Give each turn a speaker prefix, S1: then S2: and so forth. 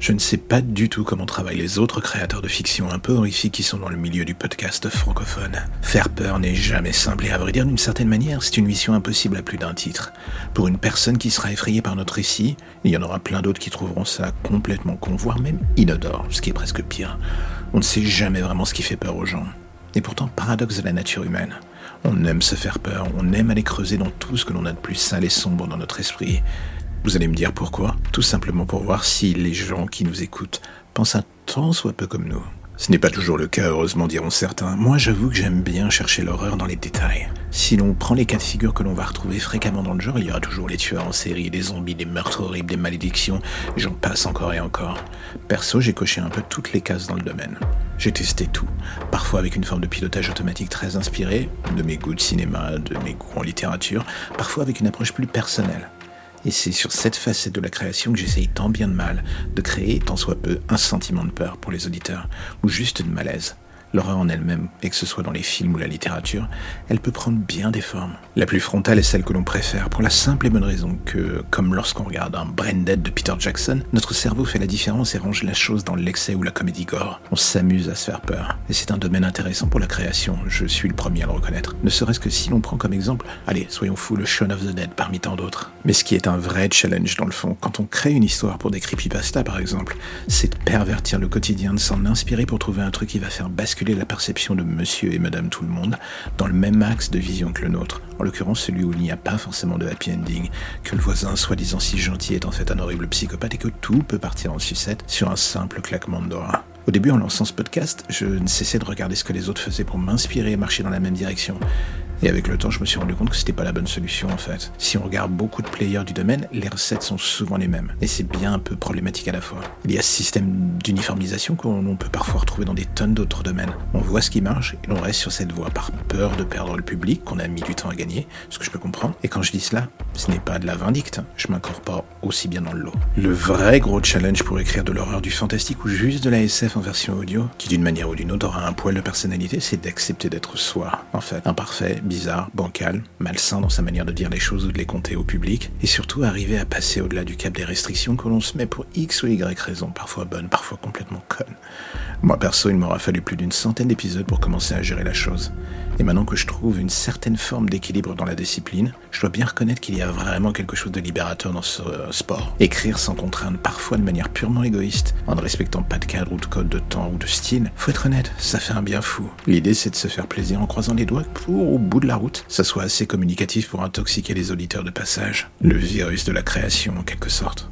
S1: Je ne sais pas du tout comment travaillent les autres créateurs de fiction un peu horrifiques qui sont dans le milieu du podcast francophone. Faire peur n'est jamais simple et à vrai dire d'une certaine manière, c'est une mission impossible à plus d'un titre. Pour une personne qui sera effrayée par notre récit, il y en aura plein d'autres qui trouveront ça complètement con, voire même inodore, ce qui est presque pire. On ne sait jamais vraiment ce qui fait peur aux gens. Et pourtant, paradoxe de la nature humaine. On aime se faire peur, on aime aller creuser dans tout ce que l'on a de plus sale et sombre dans notre esprit. Vous allez me dire pourquoi Tout simplement pour voir si les gens qui nous écoutent pensent un tant soit peu comme nous. Ce n'est pas toujours le cas, heureusement, diront certains. Moi, j'avoue que j'aime bien chercher l'horreur dans les détails. Si l'on prend les cas de figure que l'on va retrouver fréquemment dans le genre, il y aura toujours les tueurs en série, des zombies, des meurtres horribles, des malédictions, j'en passe encore et encore. Perso, j'ai coché un peu toutes les cases dans le domaine. J'ai testé tout, parfois avec une forme de pilotage automatique très inspirée, de mes goûts de cinéma, de mes goûts en littérature, parfois avec une approche plus personnelle. Et c'est sur cette facette de la création que j'essaye tant bien de mal de créer, tant soit peu, un sentiment de peur pour les auditeurs, ou juste de malaise. L'horreur en elle-même, et que ce soit dans les films ou la littérature, elle peut prendre bien des formes. La plus frontale est celle que l'on préfère, pour la simple et bonne raison que, comme lorsqu'on regarde un Brain Dead de Peter Jackson, notre cerveau fait la différence et range la chose dans l'excès ou la comédie gore. On s'amuse à se faire peur. Et c'est un domaine intéressant pour la création, je suis le premier à le reconnaître. Ne serait-ce que si l'on prend comme exemple, allez, soyons fous, le Shaun of the Dead parmi tant d'autres. Mais ce qui est un vrai challenge dans le fond, quand on crée une histoire pour des creepypasta par exemple, c'est de pervertir le quotidien, de s'en inspirer pour trouver un truc qui va faire basculer la perception de monsieur et madame tout le monde dans le même axe de vision que le nôtre, en l'occurrence celui où il n'y a pas forcément de happy ending, que le voisin soi-disant si gentil est en fait un horrible psychopathe et que tout peut partir en sucette sur un simple claquement de doigts. Au début, en lançant ce podcast, je ne cessais de regarder ce que les autres faisaient pour m'inspirer et marcher dans la même direction. Et avec le temps, je me suis rendu compte que c'était pas la bonne solution en fait. Si on regarde beaucoup de players du domaine, les recettes sont souvent les mêmes. Et c'est bien un peu problématique à la fois. Il y a ce système d'uniformisation qu'on peut parfois retrouver dans des tonnes d'autres domaines. On voit ce qui marche et on reste sur cette voie par peur de perdre le public qu'on a mis du temps à gagner, ce que je peux comprendre. Et quand je dis cela, ce n'est pas de la vindicte, je m'incorpore aussi bien dans le lot. Le vrai gros challenge pour écrire de l'horreur, du fantastique ou juste de la SF en version audio, qui d'une manière ou d'une autre aura un poil de personnalité, c'est d'accepter d'être soi, en fait. Imparfait, bizarre, bancal, malsain dans sa manière de dire les choses ou de les compter au public, et surtout arriver à passer au-delà du cap des restrictions que l'on se met pour X ou Y raisons, parfois bonnes, parfois complètement connes. Moi perso, il m'aura fallu plus d'une centaine d'épisodes pour commencer à gérer la chose. Et maintenant que je trouve une certaine forme d'équilibre dans la discipline, je dois bien reconnaître qu'il y a vraiment quelque chose de libérateur dans ce euh, sport. Écrire sans contrainte, parfois de manière purement égoïste, en ne respectant pas de cadre ou de code de temps ou de style, faut être honnête, ça fait un bien fou. L'idée c'est de se faire plaisir en croisant les doigts pour, au bout de la route, ça soit assez communicatif pour intoxiquer les auditeurs de passage. Le virus de la création en quelque sorte.